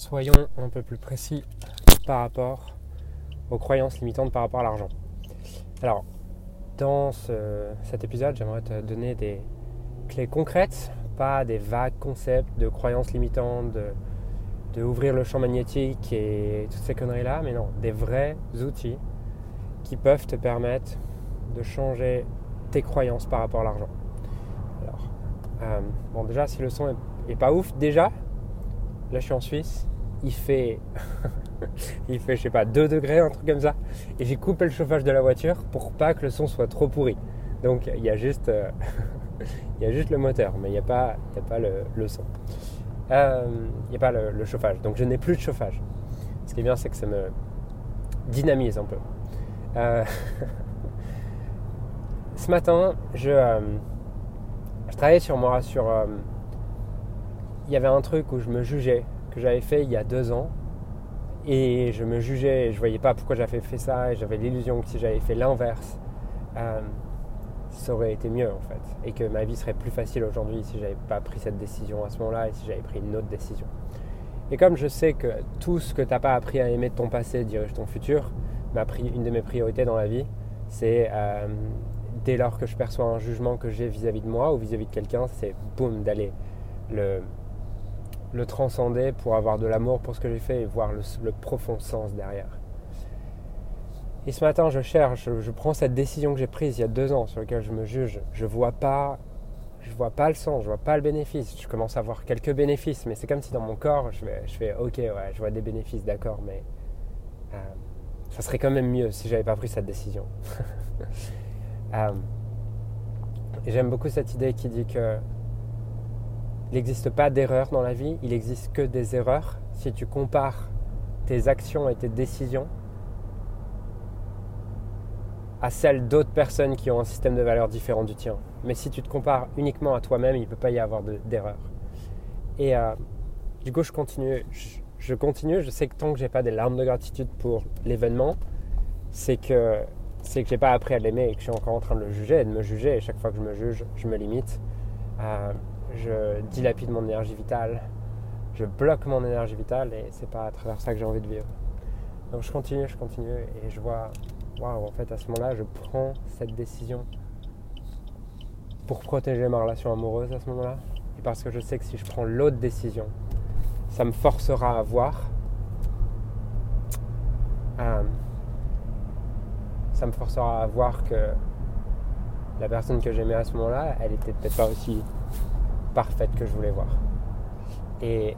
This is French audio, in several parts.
soyons un peu plus précis par rapport aux croyances limitantes par rapport à l'argent. Alors, dans cet épisode, j'aimerais te donner des clés concrètes, pas des vagues concepts de croyances limitantes, de, ouvrir le champ magnétique et toutes ces conneries-là, mais non, des vrais outils qui peuvent te permettre de changer tes croyances par rapport à l'argent. Alors, euh, bon, déjà, si le son est, est pas ouf, déjà, là je suis en Suisse, il fait, il fait, je sais pas, 2 degrés, un truc comme ça. Et j'ai coupé le chauffage de la voiture pour pas que le son soit trop pourri. Donc il y a juste, euh, il y a juste le moteur, mais il n'y a pas, a pas le, son. Euh, il n'y a pas le, chauffage. Donc je n'ai plus de chauffage. Ce qui est bien, c'est que ça me dynamise un peu. Euh, ce matin, je, je travaillais sur moi, sur... il y avait un truc où je me jugeais que j'avais fait il y a deux ans. Et je me jugeais, je voyais pas pourquoi j'avais fait ça, et j'avais l'illusion que si j'avais fait l'inverse, euh, ça aurait été mieux en fait. Et que ma vie serait plus facile aujourd'hui si j'avais pas pris cette décision à ce moment-là et si j'avais pris une autre décision. Et comme je sais que tout ce que tu n'as pas appris à aimer de ton passé dirige ton futur, ma une de mes priorités dans la vie, c'est euh, dès lors que je perçois un jugement que j'ai vis-à-vis de moi ou vis-à-vis de quelqu'un, c'est boum, d'aller le, le transcender pour avoir de l'amour pour ce que j'ai fait et voir le, profond sens derrière. Et ce matin, je cherche, je, prends cette décision que j'ai prise il y a deux ans sur laquelle je me juge. Je vois pas, je vois pas le sens, je vois pas le bénéfice. Je commence à voir quelques bénéfices, mais c'est comme si dans mon corps, je, fais OK, ouais, je vois des bénéfices, d'accord, mais euh, ça serait quand même mieux si j'avais pas pris cette décision. euh, J'aime beaucoup cette idée qui dit que il n'existe pas d'erreur dans la vie, il n'existe que des erreurs. Si tu compares tes actions et tes décisions à celles d'autres personnes qui ont un système de valeurs différent du tien. Mais si tu te compares uniquement à toi-même, il ne peut pas y avoir d'erreur. et euh, du coup, je continue. Je, continue. Je sais que tant que j'ai pas des larmes de gratitude pour l'événement, c'est que c'est que pas appris à l'aimer et que je suis encore en train de le juger et de me juger. Et chaque fois que je me juge, je me limite. Euh, je dilapide mon énergie vitale, je bloque mon énergie vitale et c'est pas à travers ça que j'ai envie de vivre. Donc je continue, je continue et je vois, waouh, en fait à ce moment-là, je prends cette décision pour protéger ma relation amoureuse à ce moment-là. Et parce que je sais que si je prends l'autre décision, ça me forcera à voir. Euh, ça me forcera à voir que la personne que j'aimais à ce moment-là, elle était peut-être pas aussi parfaite que je voulais voir. Et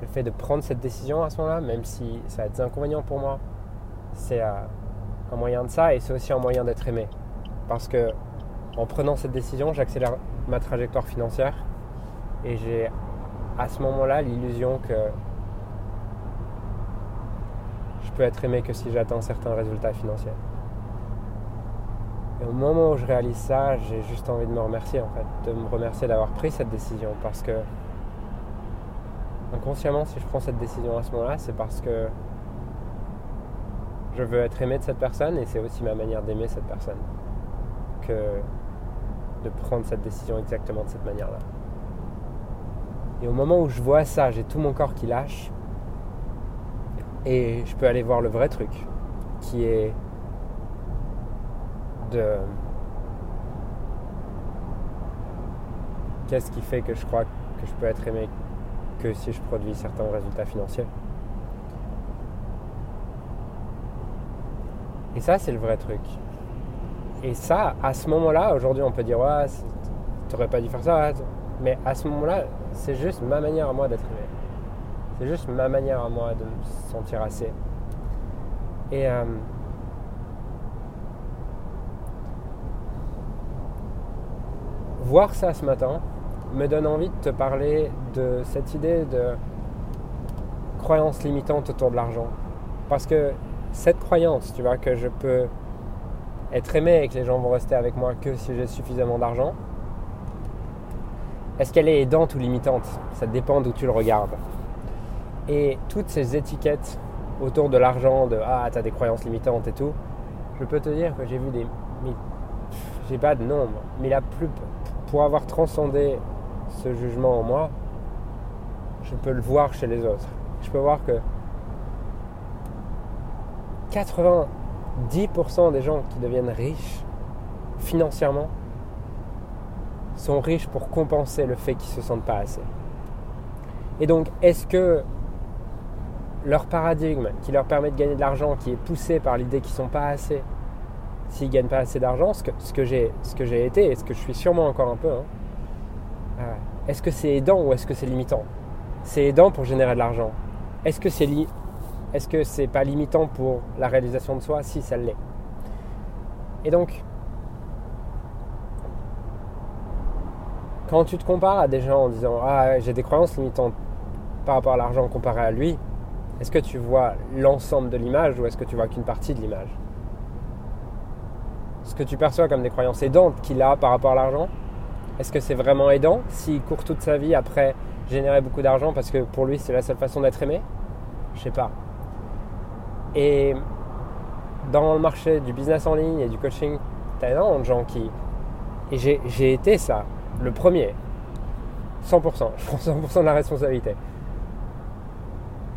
le fait de prendre cette décision à ce moment-là, même si ça a des inconvénients pour moi, c'est un moyen de ça et c'est aussi un moyen d'être aimé. Parce que en prenant cette décision, j'accélère ma trajectoire financière et j'ai à ce moment-là l'illusion que je peux être aimé que si j'atteins certains résultats financiers. Et au moment où je réalise ça, j'ai juste envie de me remercier en fait, de me remercier d'avoir pris cette décision parce que inconsciemment, si je prends cette décision à ce moment-là, c'est parce que je veux être aimé de cette personne et c'est aussi ma manière d'aimer cette personne que de prendre cette décision exactement de cette manière-là. Et au moment où je vois ça, j'ai tout mon corps qui lâche et je peux aller voir le vrai truc qui est qu'est-ce qui fait que je crois que je peux être aimé que si je produis certains résultats financiers. Et ça, c'est le vrai truc. Et ça, à ce moment-là, aujourd'hui, on peut dire, ouais, t'aurais pas dû faire ça. Mais à ce moment-là, c'est juste ma manière à moi d'être aimé. C'est juste ma manière à moi de me sentir assez. Et euh, voir ça ce matin me donne envie de te parler de cette idée de croyance limitante autour de l'argent. Parce que cette croyance, tu vois, que je peux être aimé et que les gens vont rester avec moi que si j'ai suffisamment d'argent, est-ce qu'elle est aidante ou limitante? Ça dépend d'où tu le regardes. Et toutes ces étiquettes autour de l'argent, de ah, t'as des croyances limitantes et tout, je peux te dire que j'ai vu des. J'ai pas de nombre, mais la plus, pour avoir transcendé ce jugement en moi, je peux le voir chez les autres. je peux voir que 90% des gens qui deviennent riches financièrement sont riches pour compenser le fait qu'ils se sentent pas assez. Et donc, est-ce que leur paradigme qui leur permet de gagner de l'argent, qui est poussé par l'idée qu'ils sont pas assez, s'ils ne gagnent pas assez d'argent, ce que, ce j'ai été et ce que je suis sûrement encore un peu, hein, euh, est-ce que c'est aidant ou est-ce que c'est limitant? C'est aidant pour générer de l'argent. Est-ce que c'est est-ce que pas limitant pour la réalisation de soi? Si, ça l'est. Et donc, quand tu te compares à des gens en disant Ah, j'ai des croyances limitantes par rapport à l'argent comparé à lui, est-ce que tu vois l'ensemble de l'image ou est-ce que tu vois qu'une partie de l'image? Ce que tu perçois comme des croyances aidantes qu'il a par rapport à l'argent, est-ce que c'est vraiment aidant s'il court toute sa vie après générer beaucoup d'argent parce que pour lui c'est la seule façon d'être aimé? Je sais pas. Et dans le marché du business en ligne et du coaching, tu as énormément de gens qui. Et j'ai été ça, le premier. 100%. Je prends 100% de la responsabilité.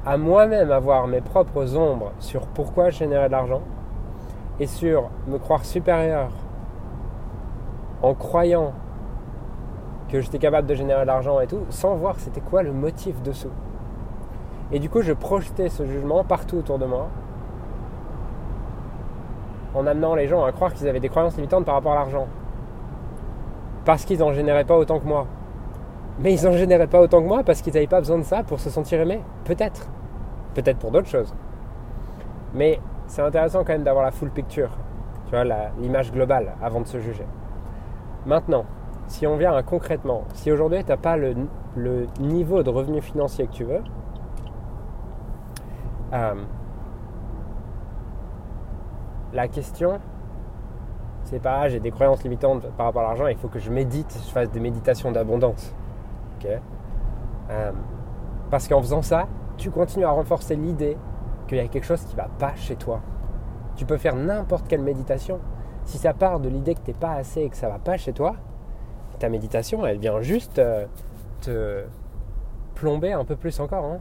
À moi-même avoir mes propres ombres sur pourquoi je générais de l'argent et sur me croire supérieur en croyant que j'étais capable de générer de l'argent et tout, sans voir c'était quoi le motif dessous. Et du coup, je projetais ce jugement partout autour de moi en amenant les gens à croire qu'ils avaient des croyances limitantes par rapport à l'argent. Parce qu'ils n'en généraient pas autant que moi. Mais ils n'en généraient pas autant que moi parce qu'ils n'avaient pas besoin de ça pour se sentir aimés. Peut-être. Peut-être pour d'autres choses. Mais c'est intéressant quand même d'avoir la full picture. Tu vois, l'image globale avant de se juger. Maintenant, si on vient concrètement, si aujourd'hui tu n'as pas le, niveau de revenu financier que tu veux, euh, la question, c'est pas ah, j'ai des croyances limitantes par rapport à l'argent, il faut que je médite, je fasse des méditations d'abondance. Euh, parce qu'en faisant ça, tu continues à renforcer l'idée qu'il y a quelque chose qui ne va pas chez toi. Tu peux faire n'importe quelle méditation. Si ça part de l'idée que tu n'es pas assez et que ça ne va pas chez toi, ta méditation, elle vient juste euh, te plomber un peu plus encore. Hein.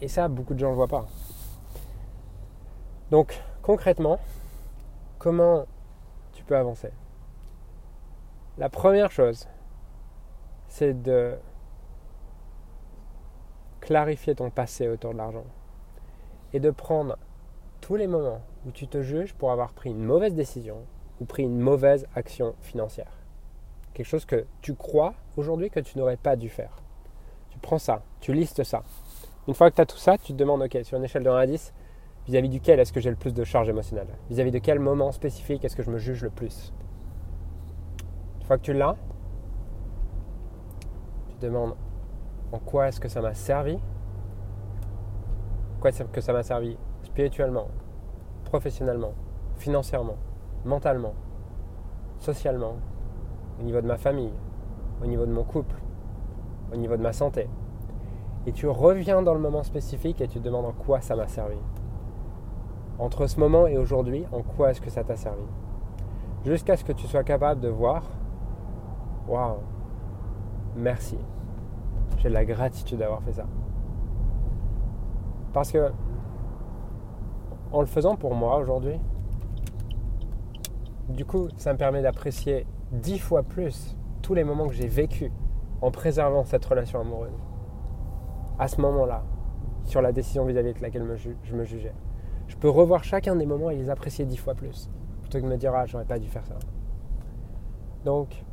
Et ça, beaucoup de gens ne le voient pas. Donc concrètement, comment tu peux avancer? La première chose, c'est de clarifier ton passé autour de l'argent et de prendre tous les moments où tu te juges pour avoir pris une mauvaise décision ou pris une mauvaise action financière. Quelque chose que tu crois aujourd'hui que tu n'aurais pas dû faire. Tu prends ça, tu listes ça. Une fois que tu as tout ça, tu te demandes, ok, sur une échelle de 1 à 10, Vis-à-vis duquel est-ce que j'ai le plus de charge émotionnelle? Vis-à-vis de quel moment spécifique est-ce que je me juge le plus? Une fois que tu l'as, tu te demandes en quoi est-ce que ça m'a servi Quoi est-ce que ça m'a servi spirituellement, professionnellement, financièrement, mentalement, socialement, au niveau de ma famille, au niveau de mon couple, au niveau de ma santé. Et tu reviens dans le moment spécifique et tu te demandes en quoi ça m'a servi. Entre ce moment et aujourd'hui, en quoi est-ce que ça t'a servi? Jusqu'à ce que tu sois capable de voir, waouh, merci, j'ai de la gratitude d'avoir fait ça. Parce que, en le faisant pour moi aujourd'hui, du coup, ça me permet d'apprécier dix fois plus tous les moments que j'ai vécus en préservant cette relation amoureuse. À ce moment-là, sur la décision vis-à-vis de laquelle je me jugeais je peux revoir chacun des moments et les apprécier dix fois plus. Plutôt que de me dire, ah, j'aurais pas dû faire ça. Donc,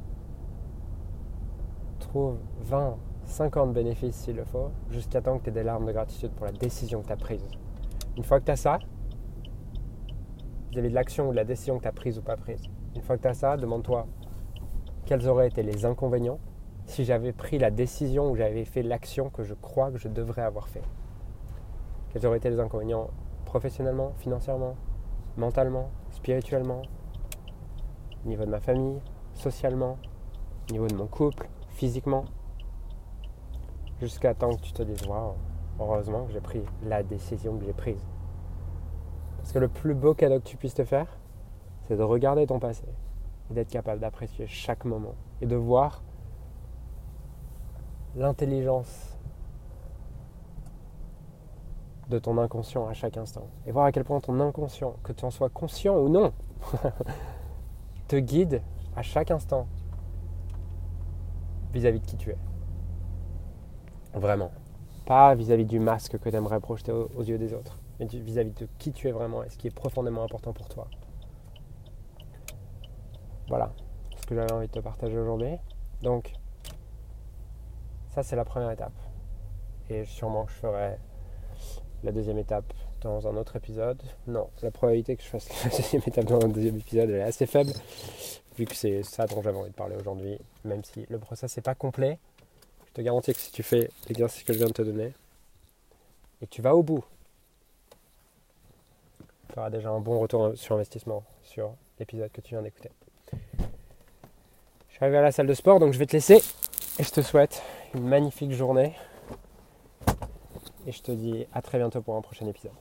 trouve 20, 50 bénéfices s'il le faut, jusqu'à temps que tu aies des larmes de gratitude pour la décision que tu as prise. Une fois que tu as ça, vis-à-vis de l'action ou de la décision que tu as prise ou pas prise, une fois que tu as ça, demande-toi quels auraient été les inconvénients si j'avais pris la décision ou j'avais fait l'action que je crois que je devrais avoir fait. Quels auraient été les inconvénients professionnellement, financièrement, mentalement, spirituellement, au niveau de ma famille, socialement, au niveau de mon couple, physiquement, jusqu'à temps que tu te dises waouh, heureusement que j'ai pris la décision que j'ai prise. Parce que le plus beau cadeau que tu puisses te faire, c'est de regarder ton passé et d'être capable d'apprécier chaque moment et de voir l'intelligence de ton inconscient à chaque instant. Et voir à quel point ton inconscient, que tu en sois conscient ou non, te guide à chaque instant vis-à-vis de qui tu es. Vraiment. Pas vis-à-vis du masque que tu aimerais projeter aux, yeux des autres, mais vis-à-vis de qui tu es vraiment et ce qui est profondément important pour toi. Voilà ce que j'avais envie de te partager aujourd'hui. Donc, ça c'est la première étape. Et sûrement je ferai la deuxième étape dans un autre épisode. Non, la probabilité que je fasse la deuxième étape dans un deuxième épisode est assez faible, vu que c'est ça dont j'avais envie de parler aujourd'hui, même si le process n'est pas complet. Je te garantis que si tu fais l'exercice que je viens de te donner, et que tu vas au bout, tu auras déjà un bon retour sur investissement sur l'épisode que tu viens d'écouter. Je suis arrivé à la salle de sport, donc je vais te laisser, et je te souhaite une magnifique journée. Et je te dis à très bientôt pour un prochain épisode.